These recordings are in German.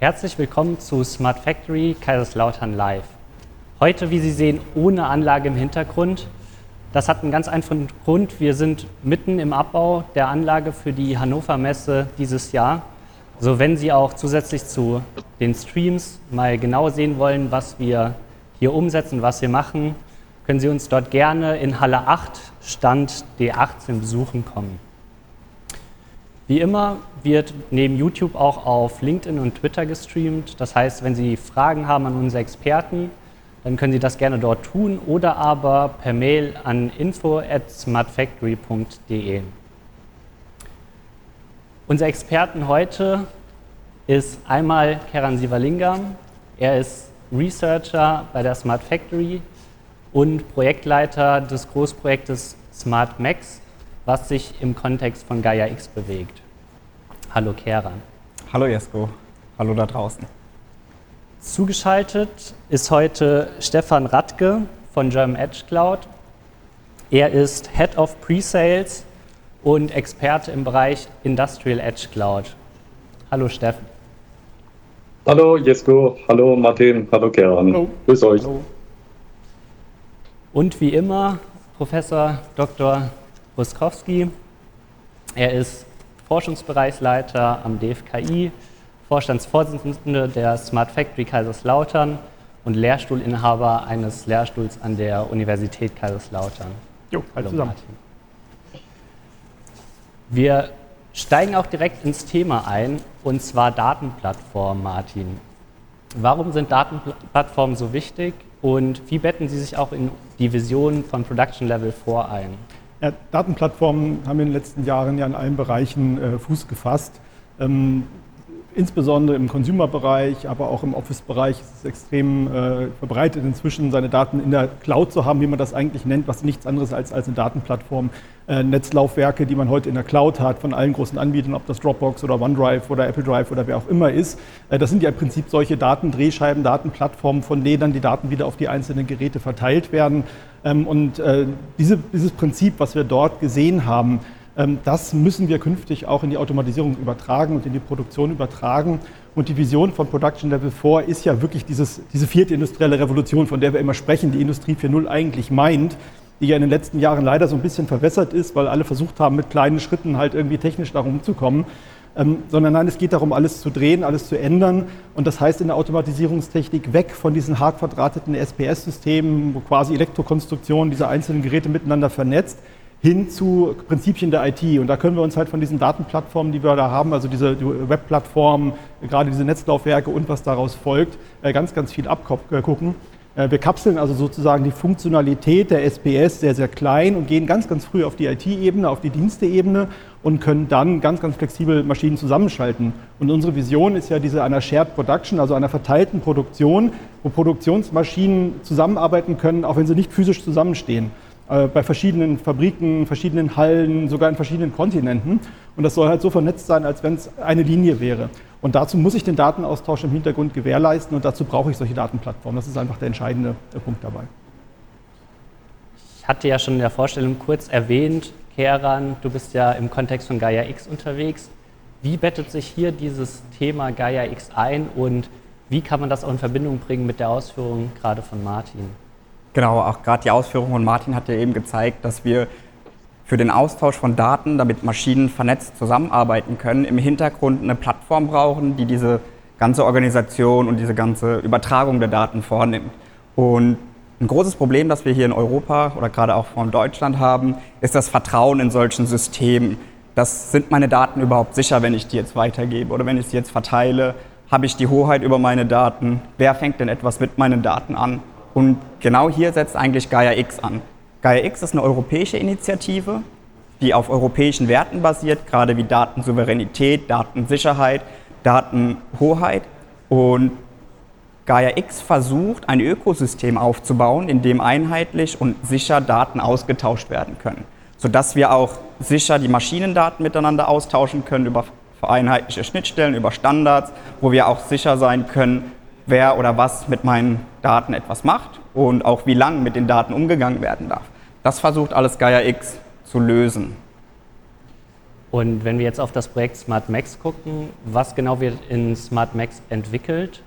Herzlich willkommen zu Smart Factory Kaiserslautern Live. Heute, wie Sie sehen, ohne Anlage im Hintergrund. Das hat einen ganz einfachen Grund. Wir sind mitten im Abbau der Anlage für die Hannover Messe dieses Jahr. So, wenn Sie auch zusätzlich zu den Streams mal genau sehen wollen, was wir hier umsetzen, was wir machen, können Sie uns dort gerne in Halle 8, Stand D18 besuchen kommen. Wie immer wird neben YouTube auch auf LinkedIn und Twitter gestreamt. Das heißt, wenn Sie Fragen haben an unsere Experten, dann können Sie das gerne dort tun oder aber per Mail an info at smartfactory.de. Unser Experten heute ist einmal Keran Sivalingam. Er ist Researcher bei der Smart Factory und Projektleiter des Großprojektes Smart Max, was sich im Kontext von Gaia X bewegt. Hallo Keran. Hallo Jesko. Hallo da draußen. Zugeschaltet ist heute Stefan Radke von German Edge Cloud. Er ist Head of Pre-Sales und Experte im Bereich Industrial Edge Cloud. Hallo Steffen. Hallo Jesko, hallo Martin, hallo Keran. Hallo. Grüß euch. Hallo. Und wie immer Professor Dr. Ruskowski. Er ist Forschungsbereichsleiter am DFKI, Vorstandsvorsitzender der Smart Factory Kaiserslautern und Lehrstuhlinhaber eines Lehrstuhls an der Universität Kaiserslautern. Jo, hallo zusammen. Martin. Wir steigen auch direkt ins Thema ein, und zwar Datenplattformen, Martin. Warum sind Datenplattformen so wichtig und wie betten sie sich auch in die Vision von Production Level 4 ein? Ja, Datenplattformen haben in den letzten Jahren ja in allen Bereichen äh, Fuß gefasst. Ähm, insbesondere im Consumer-Bereich, aber auch im Office-Bereich ist es extrem äh, verbreitet, inzwischen seine Daten in der Cloud zu haben, wie man das eigentlich nennt, was nichts anderes als, als eine Datenplattform. Äh, Netzlaufwerke, die man heute in der Cloud hat, von allen großen Anbietern, ob das Dropbox oder OneDrive oder Apple Drive oder wer auch immer ist. Äh, das sind ja im Prinzip solche Datendrehscheiben, Datenplattformen, von denen dann die Daten wieder auf die einzelnen Geräte verteilt werden. Ähm, und äh, diese, dieses Prinzip, was wir dort gesehen haben, ähm, das müssen wir künftig auch in die Automatisierung übertragen und in die Produktion übertragen. Und die Vision von Production Level 4 ist ja wirklich dieses, diese vierte industrielle Revolution, von der wir immer sprechen, die Industrie 4.0 eigentlich meint, die ja in den letzten Jahren leider so ein bisschen verwässert ist, weil alle versucht haben, mit kleinen Schritten halt irgendwie technisch darum zu kommen. Ähm, sondern nein, es geht darum, alles zu drehen, alles zu ändern. Und das heißt in der Automatisierungstechnik weg von diesen hart verdrahteten SPS-Systemen, wo quasi Elektrokonstruktionen dieser einzelnen Geräte miteinander vernetzt, hin zu Prinzipien der IT. Und da können wir uns halt von diesen Datenplattformen, die wir da haben, also diese Webplattformen, gerade diese Netzlaufwerke und was daraus folgt, äh, ganz, ganz viel abgucken. Äh, wir kapseln also sozusagen die Funktionalität der SPS sehr, sehr klein und gehen ganz, ganz früh auf die IT-Ebene, auf die Diensteebene und können dann ganz, ganz flexibel Maschinen zusammenschalten. Und unsere Vision ist ja diese einer Shared Production, also einer verteilten Produktion, wo Produktionsmaschinen zusammenarbeiten können, auch wenn sie nicht physisch zusammenstehen. Äh, bei verschiedenen Fabriken, verschiedenen Hallen, sogar in verschiedenen Kontinenten. Und das soll halt so vernetzt sein, als wenn es eine Linie wäre. Und dazu muss ich den Datenaustausch im Hintergrund gewährleisten und dazu brauche ich solche Datenplattformen. Das ist einfach der entscheidende Punkt dabei. Ich hatte ja schon in der Vorstellung kurz erwähnt, Keran, du bist ja im Kontext von Gaia X unterwegs. Wie bettet sich hier dieses Thema Gaia X ein und wie kann man das auch in Verbindung bringen mit der Ausführung gerade von Martin? Genau, auch gerade die Ausführung von Martin hat ja eben gezeigt, dass wir für den Austausch von Daten, damit Maschinen vernetzt zusammenarbeiten können, im Hintergrund eine Plattform brauchen, die diese ganze Organisation und diese ganze Übertragung der Daten vornimmt. Und ein großes Problem, das wir hier in Europa oder gerade auch von Deutschland haben, ist das Vertrauen in solchen Systemen. Das sind meine Daten überhaupt sicher, wenn ich die jetzt weitergebe oder wenn ich sie jetzt verteile? Habe ich die Hoheit über meine Daten? Wer fängt denn etwas mit meinen Daten an? Und genau hier setzt eigentlich Gaia X an. Gaia X ist eine europäische Initiative, die auf europäischen Werten basiert, gerade wie Datensouveränität, Datensicherheit, Datenhoheit. Und Gaia X versucht, ein Ökosystem aufzubauen, in dem einheitlich und sicher Daten ausgetauscht werden können, sodass wir auch sicher die Maschinendaten miteinander austauschen können über vereinheitliche Schnittstellen, über Standards, wo wir auch sicher sein können, wer oder was mit meinen Daten etwas macht und auch wie lang mit den Daten umgegangen werden darf. Das versucht alles Gaia X zu lösen. Und wenn wir jetzt auf das Projekt Smart Max gucken, was genau wird in Smart Max entwickelt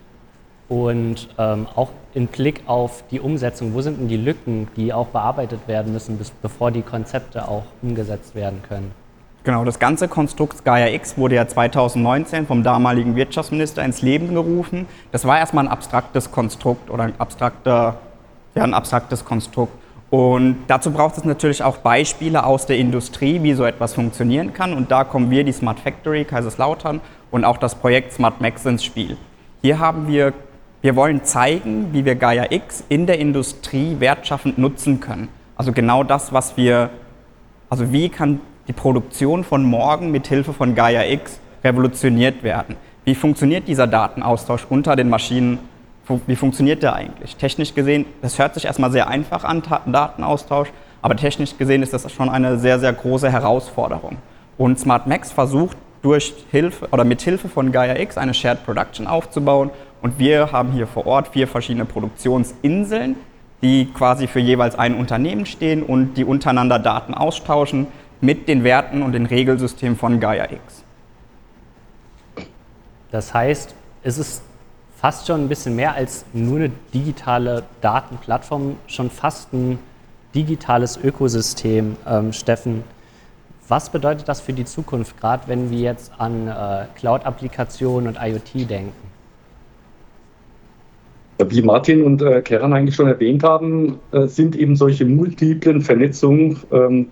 und ähm, auch im Blick auf die Umsetzung, wo sind denn die Lücken, die auch bearbeitet werden müssen, bis, bevor die Konzepte auch umgesetzt werden können? Genau, das ganze Konstrukt Gaia X wurde ja 2019 vom damaligen Wirtschaftsminister ins Leben gerufen. Das war erstmal ein abstraktes Konstrukt oder ein, abstrakter, ja, ein abstraktes Konstrukt. Und dazu braucht es natürlich auch Beispiele aus der Industrie, wie so etwas funktionieren kann. Und da kommen wir, die Smart Factory Kaiserslautern und auch das Projekt Smart Max ins Spiel. Hier haben wir, wir wollen zeigen, wie wir Gaia X in der Industrie wertschaffend nutzen können. Also genau das, was wir, also wie kann die Produktion von morgen mit Hilfe von Gaia X revolutioniert werden. Wie funktioniert dieser Datenaustausch unter den Maschinen? Wie funktioniert der eigentlich? Technisch gesehen, das hört sich erstmal sehr einfach an, Datenaustausch, aber technisch gesehen ist das schon eine sehr, sehr große Herausforderung. Und SmartMax versucht durch Hilfe oder mit Hilfe von Gaia X eine Shared Production aufzubauen. Und wir haben hier vor Ort vier verschiedene Produktionsinseln, die quasi für jeweils ein Unternehmen stehen und die untereinander Daten austauschen mit den Werten und den Regelsystemen von Gaia X. Das heißt, es ist fast schon ein bisschen mehr als nur eine digitale Datenplattform, schon fast ein digitales Ökosystem. Ähm, Steffen, was bedeutet das für die Zukunft, gerade wenn wir jetzt an äh, Cloud-Applikationen und IoT denken? Wie Martin und äh, Keran eigentlich schon erwähnt haben, äh, sind eben solche multiplen Vernetzungen ähm,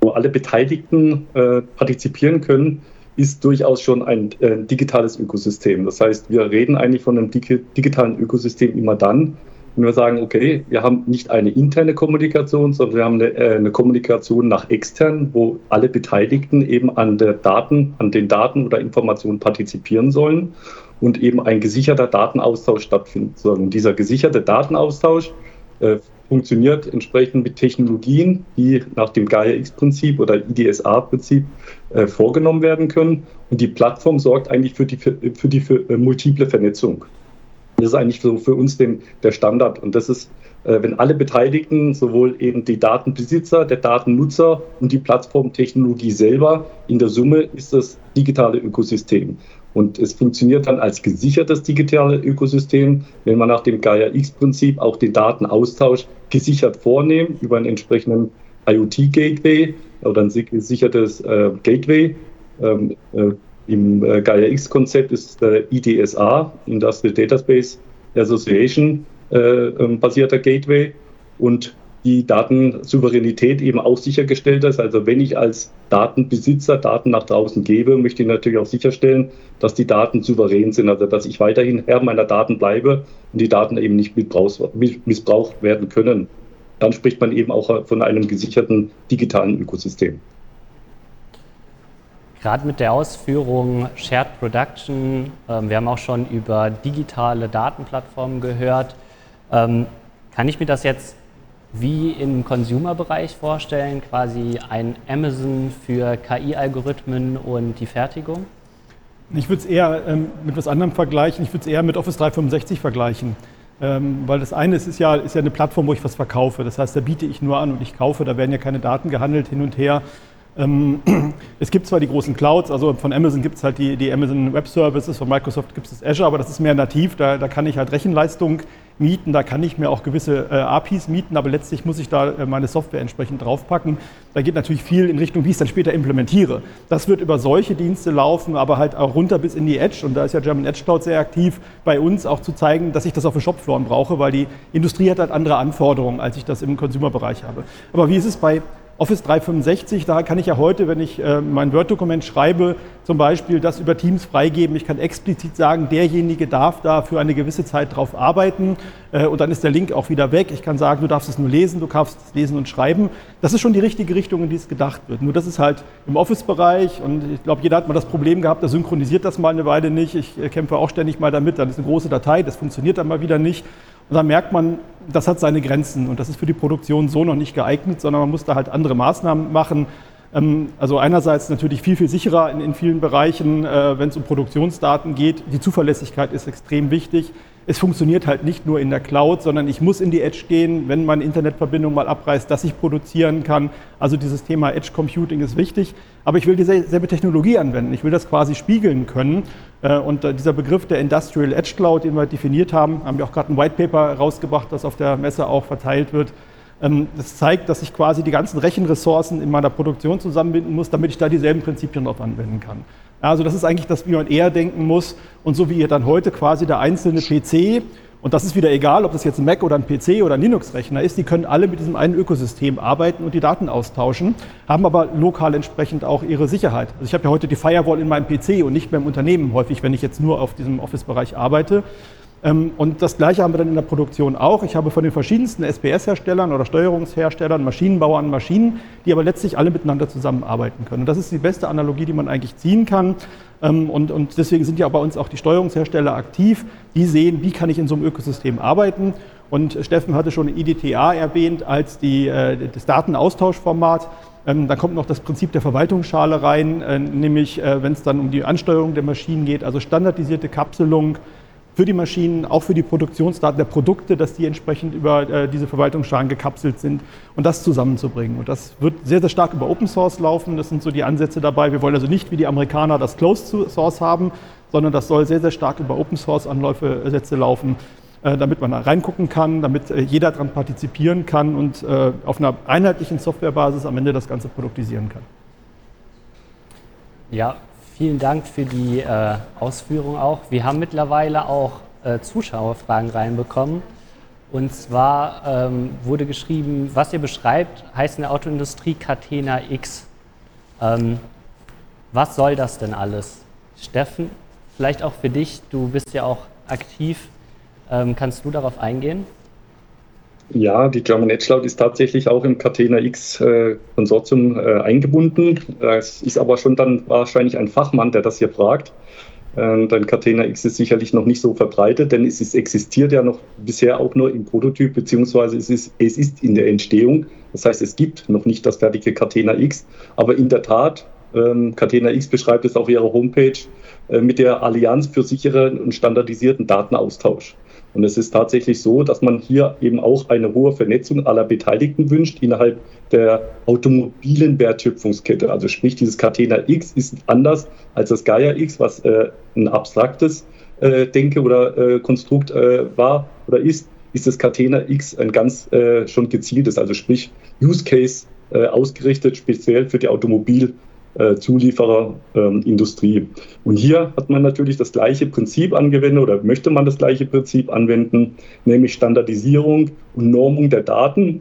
wo alle Beteiligten äh, partizipieren können, ist durchaus schon ein äh, digitales Ökosystem. Das heißt, wir reden eigentlich von einem dig digitalen Ökosystem immer dann, wenn wir sagen, okay, wir haben nicht eine interne Kommunikation, sondern wir haben eine, äh, eine Kommunikation nach extern, wo alle Beteiligten eben an der Daten, an den Daten oder Informationen partizipieren sollen und eben ein gesicherter Datenaustausch stattfindet. Und dieser gesicherte Datenaustausch äh, funktioniert entsprechend mit Technologien, die nach dem Gaia-X-Prinzip oder IDSA-Prinzip äh, vorgenommen werden können. Und die Plattform sorgt eigentlich für die, für die für, äh, multiple Vernetzung. Das ist eigentlich so für uns den, der Standard. Und das ist, äh, wenn alle Beteiligten, sowohl eben die Datenbesitzer, der Datennutzer und die Plattformtechnologie selber, in der Summe ist das digitale Ökosystem. Und es funktioniert dann als gesichertes digitales Ökosystem, wenn man nach dem Gaia-X-Prinzip auch den Datenaustausch gesichert vornehmen über einen entsprechenden IoT-Gateway oder ein gesichertes äh, Gateway. Ähm, äh, Im äh, Gaia-X-Konzept ist der IDSA, Industrial Database Association, äh, ähm, basierter Gateway. Und die Datensouveränität eben auch sichergestellt ist. Also wenn ich als Datenbesitzer Daten nach draußen gebe, möchte ich natürlich auch sicherstellen, dass die Daten souverän sind, also dass ich weiterhin Herr meiner Daten bleibe und die Daten eben nicht missbraucht werden können. Dann spricht man eben auch von einem gesicherten digitalen Ökosystem. Gerade mit der Ausführung Shared Production, ähm, wir haben auch schon über digitale Datenplattformen gehört. Ähm, kann ich mir das jetzt wie im Consumer-Bereich vorstellen, quasi ein Amazon für KI-Algorithmen und die Fertigung? Ich würde es eher ähm, mit was anderem vergleichen. Ich würde es eher mit Office 365 vergleichen. Weil das eine ist, ist, ja, ist ja eine Plattform, wo ich was verkaufe. Das heißt, da biete ich nur an und ich kaufe. Da werden ja keine Daten gehandelt hin und her. Ähm, es gibt zwar die großen Clouds, also von Amazon gibt es halt die, die, Amazon Web Services, von Microsoft gibt es das Azure, aber das ist mehr nativ, da, da, kann ich halt Rechenleistung mieten, da kann ich mir auch gewisse äh, APIs mieten, aber letztlich muss ich da äh, meine Software entsprechend draufpacken. Da geht natürlich viel in Richtung, wie ich es dann später implementiere. Das wird über solche Dienste laufen, aber halt auch runter bis in die Edge und da ist ja German Edge Cloud sehr aktiv bei uns, auch zu zeigen, dass ich das auf den Shopfloor brauche, weil die Industrie hat halt andere Anforderungen, als ich das im Consumer-Bereich habe. Aber wie ist es bei Office 365, da kann ich ja heute, wenn ich äh, mein Word-Dokument schreibe, zum Beispiel das über Teams freigeben. Ich kann explizit sagen, derjenige darf da für eine gewisse Zeit drauf arbeiten äh, und dann ist der Link auch wieder weg. Ich kann sagen, du darfst es nur lesen, du darfst es lesen und schreiben. Das ist schon die richtige Richtung, in die es gedacht wird. Nur das ist halt im Office-Bereich und ich glaube, jeder hat mal das Problem gehabt, der synchronisiert das mal eine Weile nicht. Ich äh, kämpfe auch ständig mal damit, dann ist eine große Datei, das funktioniert dann mal wieder nicht. Dann merkt man, das hat seine Grenzen und das ist für die Produktion so noch nicht geeignet, sondern man muss da halt andere Maßnahmen machen. Ähm, also einerseits natürlich viel, viel sicherer in, in vielen Bereichen, äh, wenn es um Produktionsdaten geht. Die Zuverlässigkeit ist extrem wichtig. Es funktioniert halt nicht nur in der Cloud, sondern ich muss in die Edge gehen, wenn meine Internetverbindung mal abreißt, dass ich produzieren kann. Also dieses Thema Edge Computing ist wichtig. Aber ich will dieselbe Technologie anwenden. Ich will das quasi spiegeln können. Äh, und äh, dieser Begriff der Industrial Edge Cloud, den wir definiert haben, haben wir auch gerade ein White Paper rausgebracht, das auf der Messe auch verteilt wird. Ähm, das zeigt, dass ich quasi die ganzen Rechenressourcen in meiner Produktion zusammenbinden muss, damit ich da dieselben Prinzipien drauf anwenden kann. Also das ist eigentlich das, wie man eher denken muss. Und so wie ihr dann heute quasi der einzelne PC, und das ist wieder egal, ob das jetzt ein Mac oder ein PC oder ein Linux-Rechner ist, die können alle mit diesem einen Ökosystem arbeiten und die Daten austauschen, haben aber lokal entsprechend auch ihre Sicherheit. Also ich habe ja heute die Firewall in meinem PC und nicht mehr im Unternehmen häufig, wenn ich jetzt nur auf diesem Office-Bereich arbeite. Ähm, und das Gleiche haben wir dann in der Produktion auch. Ich habe von den verschiedensten SPS-Herstellern oder Steuerungsherstellern, Maschinenbauern Maschinen, die aber letztlich alle miteinander zusammenarbeiten können. Und das ist die beste Analogie, die man eigentlich ziehen kann. Ähm, und, und deswegen sind ja bei uns auch die Steuerungshersteller aktiv. Die sehen, wie kann ich in so einem Ökosystem arbeiten. Und Steffen hatte schon IDTA erwähnt als die, äh, das Datenaustauschformat. Ähm, da kommt noch das Prinzip der Verwaltungsschale rein, äh, nämlich äh, wenn es dann um die Ansteuerung der Maschinen geht, also standardisierte Kapselung, für die Maschinen, auch für die Produktionsdaten der Produkte, dass die entsprechend über äh, diese Verwaltungsschalen gekapselt sind und das zusammenzubringen. Und das wird sehr, sehr stark über Open Source laufen. Das sind so die Ansätze dabei. Wir wollen also nicht wie die Amerikaner das Closed Source haben, sondern das soll sehr, sehr stark über Open Source Anläufe laufen, äh, damit man da reingucken kann, damit äh, jeder daran partizipieren kann und äh, auf einer einheitlichen Softwarebasis am Ende das Ganze produktisieren kann. Ja, Vielen Dank für die äh, Ausführung auch. Wir haben mittlerweile auch äh, Zuschauerfragen reinbekommen. Und zwar ähm, wurde geschrieben, was ihr beschreibt, heißt in der Autoindustrie Catena X. Ähm, was soll das denn alles? Steffen, vielleicht auch für dich, du bist ja auch aktiv. Ähm, kannst du darauf eingehen? Ja, die German Edge Cloud ist tatsächlich auch im Catena X äh, Konsortium äh, eingebunden. Es ist aber schon dann wahrscheinlich ein Fachmann, der das hier fragt. Ähm, denn Catena X ist sicherlich noch nicht so verbreitet, denn es ist, existiert ja noch bisher auch nur im Prototyp, beziehungsweise es ist, es ist in der Entstehung. Das heißt, es gibt noch nicht das fertige Catena X. Aber in der Tat, ähm, Catena X beschreibt es auf ihrer Homepage äh, mit der Allianz für sicheren und standardisierten Datenaustausch. Und es ist tatsächlich so, dass man hier eben auch eine hohe Vernetzung aller Beteiligten wünscht innerhalb der automobilen Wertschöpfungskette. Also sprich, dieses Catena X ist anders als das Gaia X, was äh, ein abstraktes äh, Denke oder äh, Konstrukt äh, war oder ist, ist das Catena X ein ganz äh, schon gezieltes, also sprich Use Case äh, ausgerichtet, speziell für die Automobil- äh, Zuliefererindustrie. Ähm, und hier hat man natürlich das gleiche Prinzip angewendet oder möchte man das gleiche Prinzip anwenden, nämlich Standardisierung und Normung der Daten.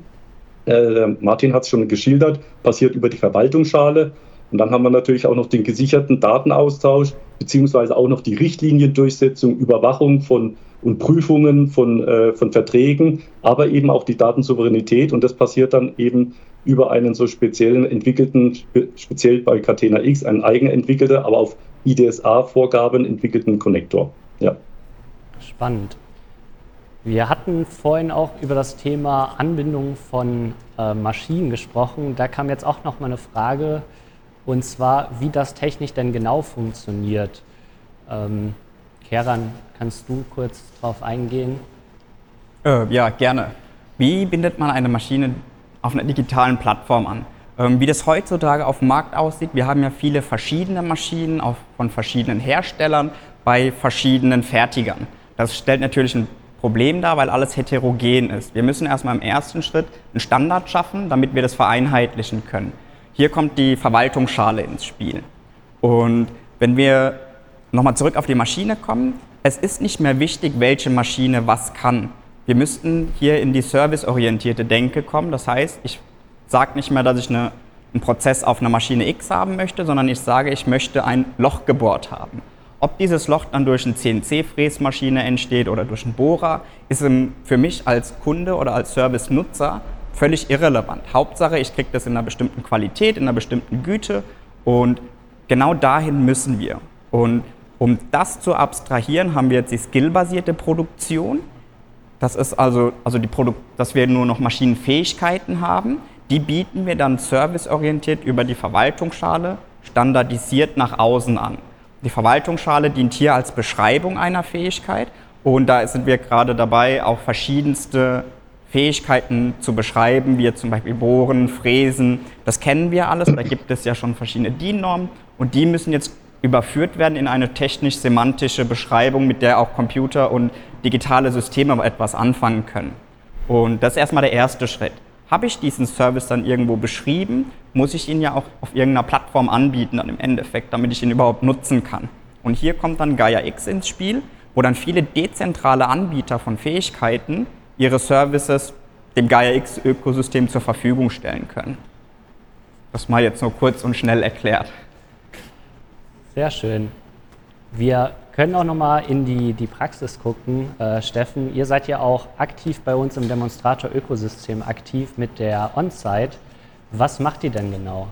Äh, Martin hat es schon geschildert, passiert über die Verwaltungsschale. Und dann haben wir natürlich auch noch den gesicherten Datenaustausch, beziehungsweise auch noch die Richtliniendurchsetzung, Überwachung von und Prüfungen von, äh, von Verträgen, aber eben auch die Datensouveränität. Und das passiert dann eben über einen so speziellen entwickelten, speziell bei Catena X, einen eigenentwickelter, aber auf IDSA-Vorgaben entwickelten Konnektor. Ja. Spannend. Wir hatten vorhin auch über das Thema Anbindung von äh, Maschinen gesprochen. Da kam jetzt auch noch mal eine Frage, und zwar, wie das technisch denn genau funktioniert. Ähm, Keran, kannst du kurz darauf eingehen? Äh, ja, gerne. Wie bindet man eine Maschine auf einer digitalen Plattform an. Ähm, wie das heutzutage auf dem Markt aussieht, wir haben ja viele verschiedene Maschinen auf, von verschiedenen Herstellern bei verschiedenen Fertigern. Das stellt natürlich ein Problem dar, weil alles heterogen ist. Wir müssen erstmal im ersten Schritt einen Standard schaffen, damit wir das vereinheitlichen können. Hier kommt die Verwaltungsschale ins Spiel. Und wenn wir nochmal zurück auf die Maschine kommen, es ist nicht mehr wichtig, welche Maschine was kann. Wir müssten hier in die serviceorientierte Denke kommen. Das heißt, ich sage nicht mehr, dass ich eine, einen Prozess auf einer Maschine X haben möchte, sondern ich sage, ich möchte ein Loch gebohrt haben. Ob dieses Loch dann durch eine CNC-Fräsmaschine entsteht oder durch einen Bohrer, ist für mich als Kunde oder als Service-Nutzer völlig irrelevant. Hauptsache, ich kriege das in einer bestimmten Qualität, in einer bestimmten Güte und genau dahin müssen wir. Und um das zu abstrahieren, haben wir jetzt die skillbasierte Produktion. Das ist also, also die Produkt, dass wir nur noch Maschinenfähigkeiten haben, die bieten wir dann serviceorientiert über die Verwaltungsschale standardisiert nach außen an. Die Verwaltungsschale dient hier als Beschreibung einer Fähigkeit und da sind wir gerade dabei, auch verschiedenste Fähigkeiten zu beschreiben, wie zum Beispiel Bohren, Fräsen. Das kennen wir alles, da gibt es ja schon verschiedene DIN-Normen und die müssen jetzt überführt werden in eine technisch-semantische Beschreibung, mit der auch Computer und digitale Systeme etwas anfangen können. Und das ist erstmal der erste Schritt. Habe ich diesen Service dann irgendwo beschrieben, muss ich ihn ja auch auf irgendeiner Plattform anbieten, dann im Endeffekt, damit ich ihn überhaupt nutzen kann. Und hier kommt dann Gaia X ins Spiel, wo dann viele dezentrale Anbieter von Fähigkeiten ihre Services dem Gaia X-Ökosystem zur Verfügung stellen können. Das mal jetzt nur kurz und schnell erklärt. Sehr schön. Wir können auch nochmal in die, die Praxis gucken. Äh, Steffen, ihr seid ja auch aktiv bei uns im Demonstrator-Ökosystem aktiv mit der On-Site. Was macht ihr denn genau?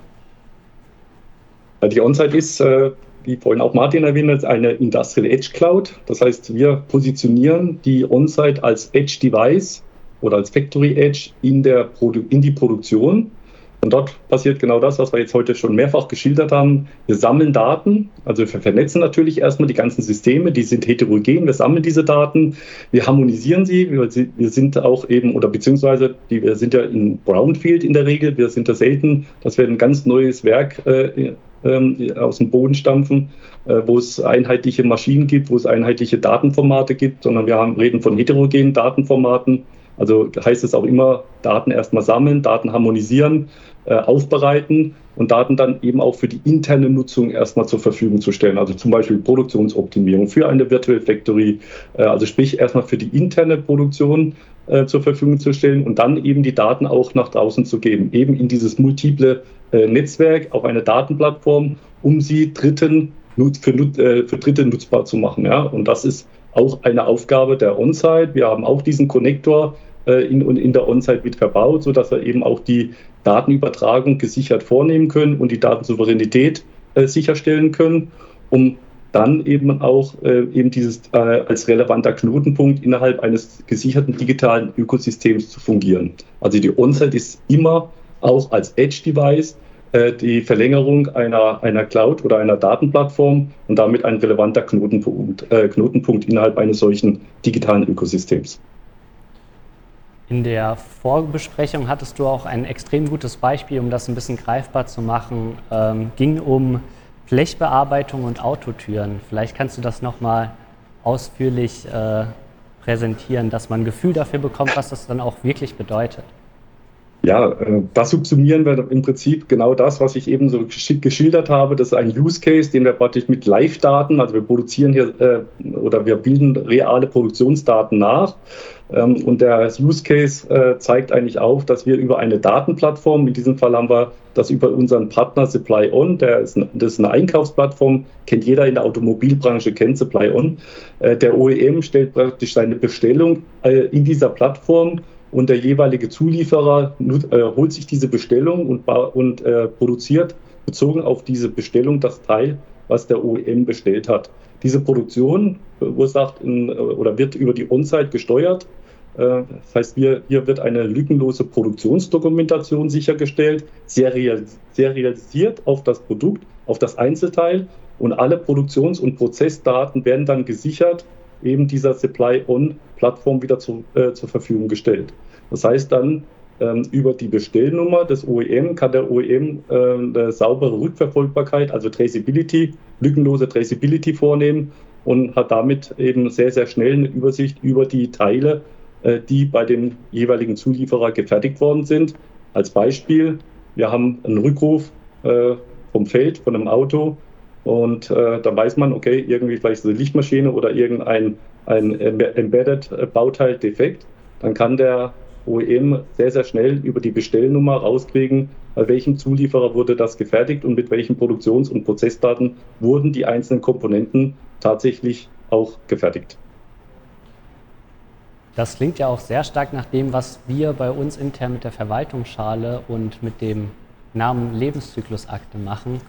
Die On-Site ist, äh, wie vorhin auch Martin erwähnt hat, eine Industrial Edge Cloud. Das heißt, wir positionieren die On-Site als Edge Device oder als Factory Edge in, der Produ in die Produktion und dort passiert genau das, was wir jetzt heute schon mehrfach geschildert haben. Wir sammeln Daten, also wir vernetzen natürlich erstmal die ganzen Systeme, die sind heterogen, wir sammeln diese Daten, wir harmonisieren sie, wir sind auch eben, oder beziehungsweise wir sind ja in Brownfield in der Regel, wir sind da selten, dass wir ein ganz neues Werk äh, äh, aus dem Boden stampfen, äh, wo es einheitliche Maschinen gibt, wo es einheitliche Datenformate gibt, sondern wir haben, reden von heterogenen Datenformaten also heißt es auch immer, Daten erstmal sammeln, Daten harmonisieren, äh, aufbereiten und Daten dann eben auch für die interne Nutzung erstmal zur Verfügung zu stellen. Also zum Beispiel Produktionsoptimierung für eine Virtual Factory, äh, also sprich erstmal für die interne Produktion äh, zur Verfügung zu stellen und dann eben die Daten auch nach draußen zu geben, eben in dieses multiple äh, Netzwerk auf eine Datenplattform, um sie Dritten für, äh, für Dritte nutzbar zu machen. Ja? Und das ist auch eine Aufgabe der On-Site. Wir haben auch diesen Connector in, in der On-Site mit verbaut, sodass wir eben auch die Datenübertragung gesichert vornehmen können und die Datensouveränität äh, sicherstellen können, um dann eben auch äh, eben dieses äh, als relevanter Knotenpunkt innerhalb eines gesicherten digitalen Ökosystems zu fungieren. Also die On-Site ist immer auch als Edge-Device äh, die Verlängerung einer, einer Cloud oder einer Datenplattform und damit ein relevanter Knotenpunkt, äh, Knotenpunkt innerhalb eines solchen digitalen Ökosystems. In der Vorbesprechung hattest du auch ein extrem gutes Beispiel, um das ein bisschen greifbar zu machen. Ähm, ging um Blechbearbeitung und Autotüren. Vielleicht kannst du das nochmal ausführlich äh, präsentieren, dass man ein Gefühl dafür bekommt, was das dann auch wirklich bedeutet. Ja, äh, das subsumieren wir im Prinzip genau das, was ich eben so geschildert habe. Das ist ein Use Case, den wir praktisch mit Live-Daten, also wir produzieren hier äh, oder wir bilden reale Produktionsdaten nach. Ähm, und der Use Case äh, zeigt eigentlich auf, dass wir über eine Datenplattform, in diesem Fall haben wir das über unseren Partner Supply On, der ist, das ist eine Einkaufsplattform, kennt jeder in der Automobilbranche, kennt Supply On. Der OEM stellt praktisch seine Bestellung in dieser Plattform und der jeweilige Zulieferer äh, holt sich diese Bestellung und, und äh, produziert bezogen auf diese Bestellung das Teil, was der OEM bestellt hat. Diese Produktion verursacht in, oder wird über die On-Site gesteuert. Äh, das heißt, hier, hier wird eine lückenlose Produktionsdokumentation sichergestellt, serialisiert auf das Produkt, auf das Einzelteil und alle Produktions- und Prozessdaten werden dann gesichert eben dieser Supply-On-Plattform wieder zu, äh, zur Verfügung gestellt. Das heißt dann, ähm, über die Bestellnummer des OEM kann der OEM äh, eine saubere Rückverfolgbarkeit, also Traceability, lückenlose Traceability vornehmen und hat damit eben sehr, sehr schnell eine Übersicht über die Teile, äh, die bei dem jeweiligen Zulieferer gefertigt worden sind. Als Beispiel, wir haben einen Rückruf äh, vom Feld, von einem Auto und äh, da weiß man, okay, irgendwie vielleicht eine Lichtmaschine oder irgendein ein Embedded Bauteil defekt. Dann kann der OEM sehr, sehr schnell über die Bestellnummer rauskriegen, bei welchem Zulieferer wurde das gefertigt und mit welchen Produktions- und Prozessdaten wurden die einzelnen Komponenten tatsächlich auch gefertigt. Das klingt ja auch sehr stark nach dem, was wir bei uns intern mit der Verwaltungsschale und mit dem Namen Lebenszyklusakte machen.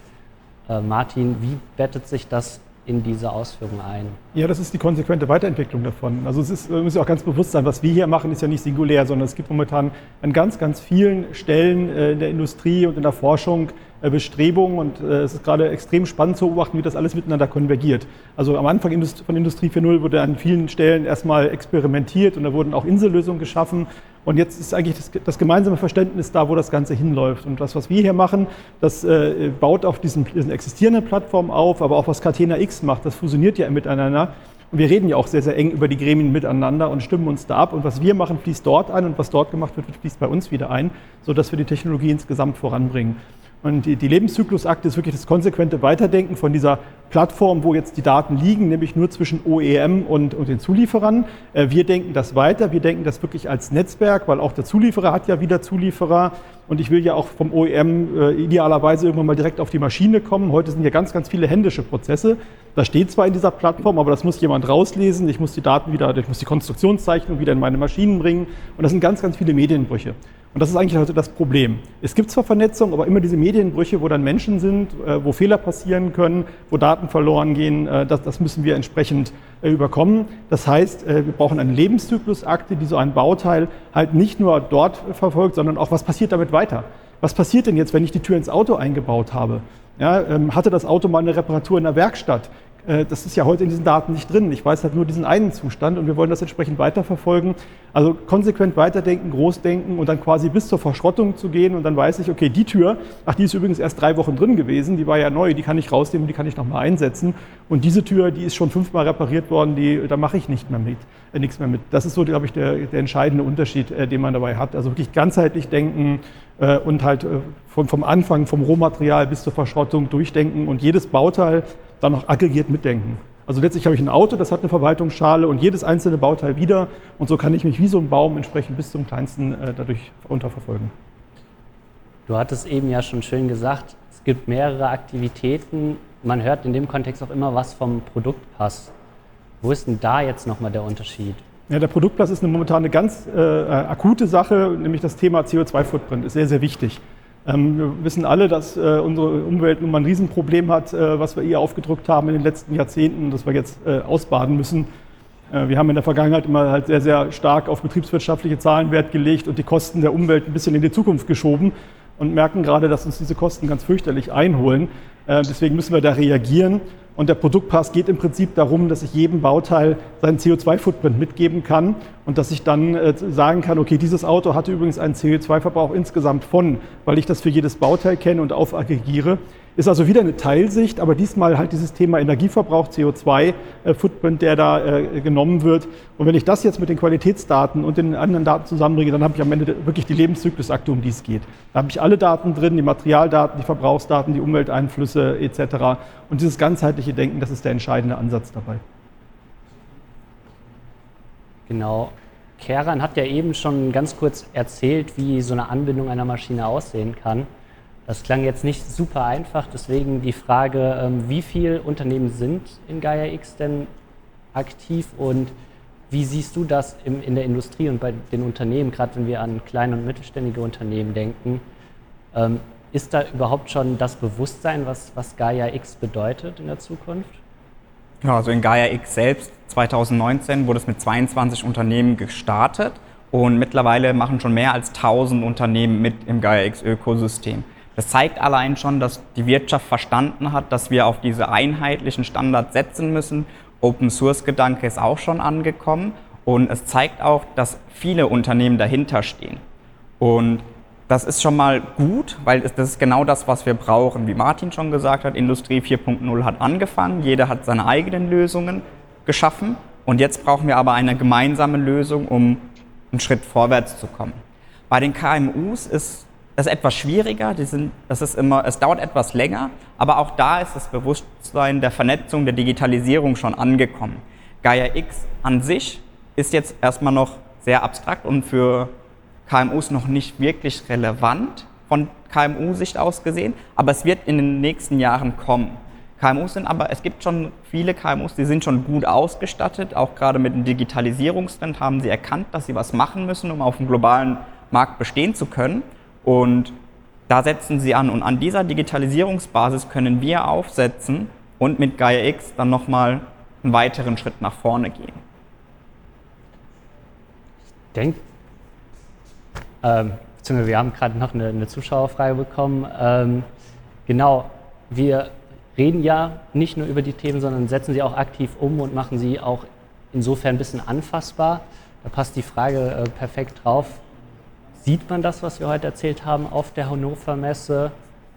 Äh, Martin, wie bettet sich das in diese Ausführung ein? Ja, das ist die konsequente Weiterentwicklung davon. Also es ist, muss ja auch ganz bewusst sein, was wir hier machen, ist ja nicht singulär, sondern es gibt momentan an ganz, ganz vielen Stellen äh, in der Industrie und in der Forschung äh, Bestrebungen und äh, es ist gerade extrem spannend zu beobachten, wie das alles miteinander konvergiert. Also am Anfang von Industrie 4.0 wurde an vielen Stellen erstmal experimentiert und da wurden auch Insellösungen geschaffen und jetzt ist eigentlich das, das, gemeinsame Verständnis da, wo das Ganze hinläuft. Und das, was wir hier machen, das äh, baut auf diesen, diesen, existierenden Plattformen auf, aber auch was Catena X macht, das fusioniert ja miteinander. Und wir reden ja auch sehr, sehr eng über die Gremien miteinander und stimmen uns da ab. Und was wir machen, fließt dort ein und was dort gemacht wird, fließt bei uns wieder ein, sodass wir die Technologie insgesamt voranbringen. Und die, die Lebenszyklusakte ist wirklich das konsequente Weiterdenken von dieser Plattform, wo jetzt die Daten liegen, nämlich nur zwischen OEM und, und den Zulieferern. Äh, wir denken das weiter, wir denken das wirklich als Netzwerk, weil auch der Zulieferer hat ja wieder Zulieferer. Und ich will ja auch vom OEM äh, idealerweise irgendwann mal direkt auf die Maschine kommen. Heute sind ja ganz, ganz viele händische Prozesse. Das steht zwar in dieser Plattform, aber das muss jemand rauslesen. Ich muss die Daten wieder, ich muss die Konstruktionszeichnung wieder in meine Maschinen bringen. Und das sind ganz, ganz viele Medienbrüche. Und das ist eigentlich heute das Problem. Es gibt zwar Vernetzung, aber immer diese Medienbrüche, wo dann Menschen sind, äh, wo Fehler passieren können, wo Daten verloren gehen, äh, das, das müssen wir entsprechend äh, überkommen. Das heißt, wir brauchen eine Lebenszyklusakte, die so ein Bauteil halt nicht nur dort verfolgt, sondern auch, was passiert damit weiter? Was passiert denn jetzt, wenn ich die Tür ins Auto eingebaut habe? Ja, ähm, hatte das Auto mal eine Reparatur in der Werkstatt? Äh, das ist ja heute in diesen Daten nicht drin. Ich weiß halt nur diesen einen Zustand und wir wollen das entsprechend weiterverfolgen. Also konsequent weiterdenken, großdenken und dann quasi bis zur Verschrottung zu gehen und dann weiß ich, okay, die Tür, ach, die ist übrigens erst drei Wochen drin gewesen, die war ja neu, die kann ich rausnehmen, die kann ich nochmal einsetzen. Und diese Tür, die ist schon fünfmal repariert worden, die, da mache ich nicht mehr mit, äh, nichts mehr mit. Das ist so, glaube ich, der, der entscheidende Unterschied, äh, den man dabei hat. Also wirklich ganzheitlich denken äh, und halt äh, von, vom Anfang, vom Rohmaterial bis zur Verschrottung durchdenken und jedes Bauteil dann noch aggregiert mitdenken. Also letztlich habe ich ein Auto, das hat eine Verwaltungsschale und jedes einzelne Bauteil wieder. Und so kann ich mich wie so ein Baum entsprechend bis zum kleinsten äh, dadurch unterverfolgen. Du hattest eben ja schon schön gesagt, es gibt mehrere Aktivitäten. Man hört in dem Kontext auch immer was vom Produktpass. Wo ist denn da jetzt nochmal der Unterschied? Ja, der Produktpass ist eine momentan eine ganz äh, akute Sache, nämlich das Thema CO2-Footprint ist sehr, sehr wichtig. Ähm, wir wissen alle, dass äh, unsere Umwelt nun mal ein Riesenproblem hat, äh, was wir ihr aufgedrückt haben in den letzten Jahrzehnten, das wir jetzt äh, ausbaden müssen. Wir haben in der Vergangenheit immer halt sehr, sehr stark auf betriebswirtschaftliche Zahlen Wert gelegt und die Kosten der Umwelt ein bisschen in die Zukunft geschoben und merken gerade, dass uns diese Kosten ganz fürchterlich einholen. Deswegen müssen wir da reagieren. Und der Produktpass geht im Prinzip darum, dass ich jedem Bauteil seinen CO2-Footprint mitgeben kann und dass ich dann äh, sagen kann, okay, dieses Auto hatte übrigens einen CO2-Verbrauch insgesamt von, weil ich das für jedes Bauteil kenne und aufaggregiere. Ist also wieder eine Teilsicht, aber diesmal halt dieses Thema Energieverbrauch, CO2-Footprint, äh, der da äh, genommen wird. Und wenn ich das jetzt mit den Qualitätsdaten und den anderen Daten zusammenbringe, dann habe ich am Ende wirklich die Lebenszyklusakte, um die es geht. Da habe ich alle Daten drin, die Materialdaten, die Verbrauchsdaten, die Umwelteinflüsse etc. Und dieses ganzheitliche Denken, das ist der entscheidende Ansatz dabei. Genau. Keran hat ja eben schon ganz kurz erzählt, wie so eine Anbindung einer Maschine aussehen kann. Das klang jetzt nicht super einfach, deswegen die Frage, ähm, wie viele Unternehmen sind in Gaia X denn aktiv und wie siehst du das in der Industrie und bei den Unternehmen, gerade wenn wir an kleine und mittelständige Unternehmen denken? Ähm, ist da überhaupt schon das Bewusstsein, was, was Gaia X bedeutet in der Zukunft? Ja, also in Gaia X selbst 2019 wurde es mit 22 Unternehmen gestartet und mittlerweile machen schon mehr als 1000 Unternehmen mit im Gaia X Ökosystem. Das zeigt allein schon, dass die Wirtschaft verstanden hat, dass wir auf diese einheitlichen Standards setzen müssen. Open Source Gedanke ist auch schon angekommen und es zeigt auch, dass viele Unternehmen dahinter stehen. Und das ist schon mal gut, weil das ist genau das, was wir brauchen. Wie Martin schon gesagt hat, Industrie 4.0 hat angefangen, jeder hat seine eigenen Lösungen geschaffen und jetzt brauchen wir aber eine gemeinsame Lösung, um einen Schritt vorwärts zu kommen. Bei den KMUs ist das ist etwas schwieriger, die sind, das ist immer, es dauert etwas länger, aber auch da ist das Bewusstsein der Vernetzung, der Digitalisierung schon angekommen. Gaia X an sich ist jetzt erstmal noch sehr abstrakt und für KMUs noch nicht wirklich relevant von KMU-Sicht aus gesehen, aber es wird in den nächsten Jahren kommen. KMUs sind aber, es gibt schon viele KMUs, die sind schon gut ausgestattet, auch gerade mit dem Digitalisierungstrend haben sie erkannt, dass sie was machen müssen, um auf dem globalen Markt bestehen zu können. Und da setzen sie an. Und an dieser Digitalisierungsbasis können wir aufsetzen und mit Gaia X dann nochmal einen weiteren Schritt nach vorne gehen. Ich denke, ähm, beziehungsweise wir haben gerade noch eine, eine, Zuschauerfrage bekommen. Ähm, genau, wir reden ja nicht nur über die Themen, sondern setzen sie auch aktiv um und machen sie auch insofern ein bisschen anfassbar. Da passt die Frage äh, perfekt drauf. Sieht man das, was wir heute erzählt haben, auf der Hannover Messe?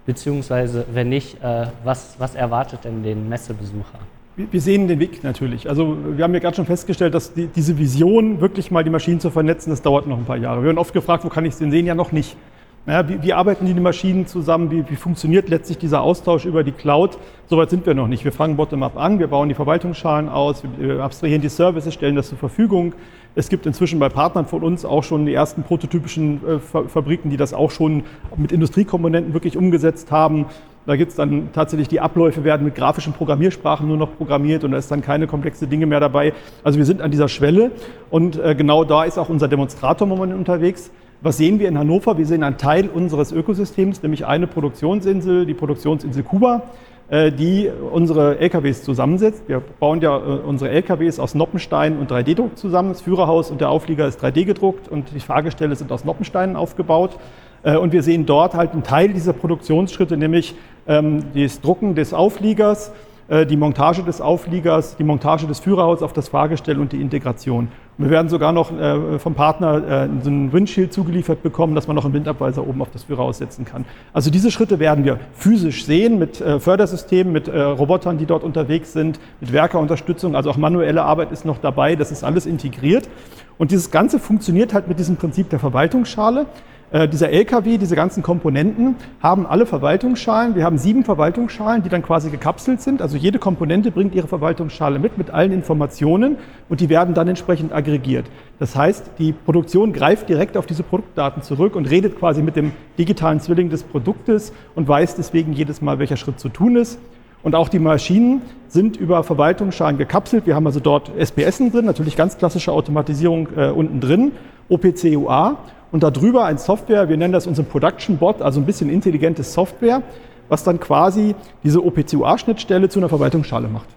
Beziehungsweise, wenn nicht, äh, was, was erwartet denn den Messebesucher? Wir sehen den Weg natürlich. Also wir haben ja gerade schon festgestellt, dass die, diese Vision, wirklich mal die Maschinen zu vernetzen, das dauert noch ein paar Jahre. Wir werden oft gefragt, wo kann ich es denn sehen? Ja, noch nicht. Naja, wie, wie, arbeiten die Maschinen zusammen? Wie, wie, funktioniert letztlich dieser Austausch über die Cloud? Soweit sind wir noch nicht. Wir fangen bottom-up an, wir bauen die Verwaltungsschalen aus, wir abstrahieren die Services, stellen das zur Verfügung. Es gibt inzwischen bei Partnern von uns auch schon die ersten prototypischen äh, Fabriken, die das auch schon mit Industriekomponenten wirklich umgesetzt haben. Da gibt es dann tatsächlich die Abläufe, werden mit grafischen Programmiersprachen nur noch programmiert und da ist dann keine komplexe Dinge mehr dabei. Also wir sind an dieser Schwelle und äh, genau da ist auch unser Demonstrator momentan unterwegs. Was sehen wir in Hannover? Wir sehen einen Teil unseres Ökosystems, nämlich eine Produktionsinsel, die Produktionsinsel Kuba, äh, die unsere LKWs zusammensetzt. Wir bauen ja äh, unsere LKWs aus Noppenstein und 3D-Druck zusammen. Das Führerhaus und der Auflieger ist 3D gedruckt und die Fahrgestelle sind aus Noppensteinen aufgebaut. Äh, und wir sehen dort halt einen Teil dieser Produktionsschritte, nämlich ähm, das Drucken des Aufliegers, die Montage des Aufliegers, die Montage des Führerhauses auf das Fahrgestell und die Integration. Wir werden sogar noch äh, vom Partner so ein Windshield zugeliefert bekommen, dass man noch einen Windabweiser oben auf das Führerhaus setzen kann. Also diese Schritte werden wir physisch sehen mit Fördersystemen, mit Robotern, die dort unterwegs sind, mit Werkerunterstützung, also auch manuelle Arbeit ist noch dabei, das ist alles integriert. Und dieses Ganze funktioniert halt mit diesem Prinzip der Verwaltungsschale. Äh, dieser LKW, diese ganzen Komponenten, haben alle Verwaltungsschalen. Wir haben sieben Verwaltungsschalen, die dann quasi gekapselt sind. Also jede Komponente bringt ihre Verwaltungsschale mit, mit allen Informationen und die werden dann entsprechend aggregiert. Das heißt, die Produktion greift direkt auf diese Produktdaten zurück und redet quasi mit dem digitalen Zwilling des Produktes und weiß deswegen jedes Mal, welcher Schritt zu tun ist. Und auch die Maschinen sind über Verwaltungsschalen gekapselt. Wir haben also dort SPS drin, natürlich ganz klassische Automatisierung äh, unten drin, OPC-UA und darüber ein Software, wir nennen das unseren Production Bot, also ein bisschen intelligentes Software, was dann quasi diese OPCUA-Schnittstelle zu einer Verwaltungsschale macht.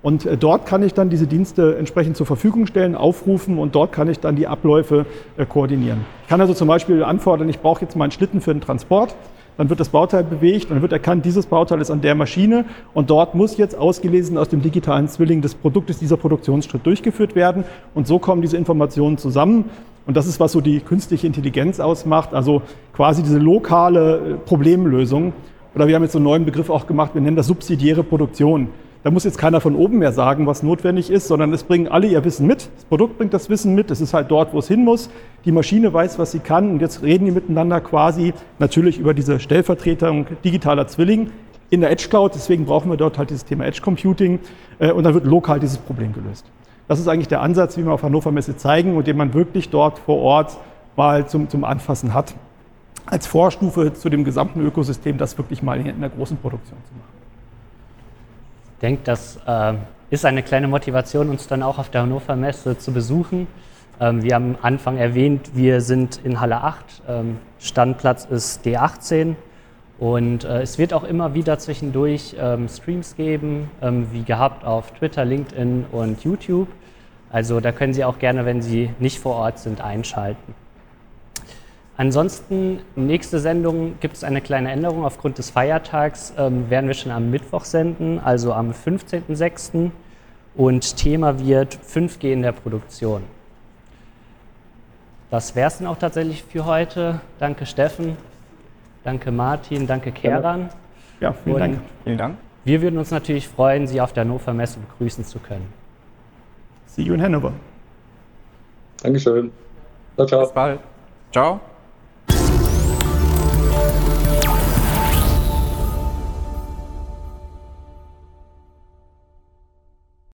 Und äh, dort kann ich dann diese Dienste entsprechend zur Verfügung stellen, aufrufen und dort kann ich dann die Abläufe äh, koordinieren. Ich kann also zum Beispiel anfordern, ich brauche jetzt mal einen Schlitten für den Transport dann wird das Bauteil bewegt und dann wird erkannt, dieses Bauteil ist an der Maschine und dort muss jetzt ausgelesen aus dem digitalen Zwilling des Produktes dieser Produktionsschritt durchgeführt werden und so kommen diese Informationen zusammen und das ist, was so die künstliche Intelligenz ausmacht, also quasi diese lokale äh, Problemlösung. Oder wir haben jetzt so einen neuen Begriff auch gemacht, wir nennen das subsidiäre Produktion. Da muss jetzt keiner von oben mehr sagen, was notwendig ist, sondern es bringen alle ihr Wissen mit. Das Produkt bringt das Wissen mit. Es ist halt dort, wo es hin muss. Die Maschine weiß, was sie kann. Und jetzt reden die miteinander quasi natürlich über diese Stellvertretung digitaler Zwilling in der Edge Cloud. Deswegen brauchen wir dort halt dieses Thema Edge Computing. Äh, und dann wird lokal dieses Problem gelöst. Das ist eigentlich der Ansatz, wie wir auf Hannover Messe zeigen und den man wirklich dort vor Ort mal zum, zum Anfassen hat. Als Vorstufe zu dem gesamten Ökosystem, das wirklich mal in einer großen Produktion zu machen denke, das äh, ist eine kleine Motivation, uns dann auch auf der Hannover Messe zu besuchen. Ähm, wir haben am Anfang erwähnt, wir sind in Halle 8, ähm, Standplatz ist D18 und äh, es wird auch immer wieder zwischendurch ähm, Streams geben, ähm, wie gehabt auf Twitter, LinkedIn und YouTube. Also da können Sie auch gerne, wenn Sie nicht vor Ort sind, einschalten. Ansonsten, nächste Sendung gibt es eine kleine Änderung. Aufgrund des Feiertags ähm, werden wir schon am Mittwoch senden, also am 15.06. Und Thema wird 5G in der Produktion. Das wäre es dann auch tatsächlich für heute. Danke Steffen, danke Martin, danke Keran. Ja, vielen Und Dank. Vielen Dank. Wir würden uns natürlich freuen, Sie auf der Hannover Messe begrüßen zu können. See you in Hannover. Dankeschön. Ciao, ciao. Bis bald. Ciao.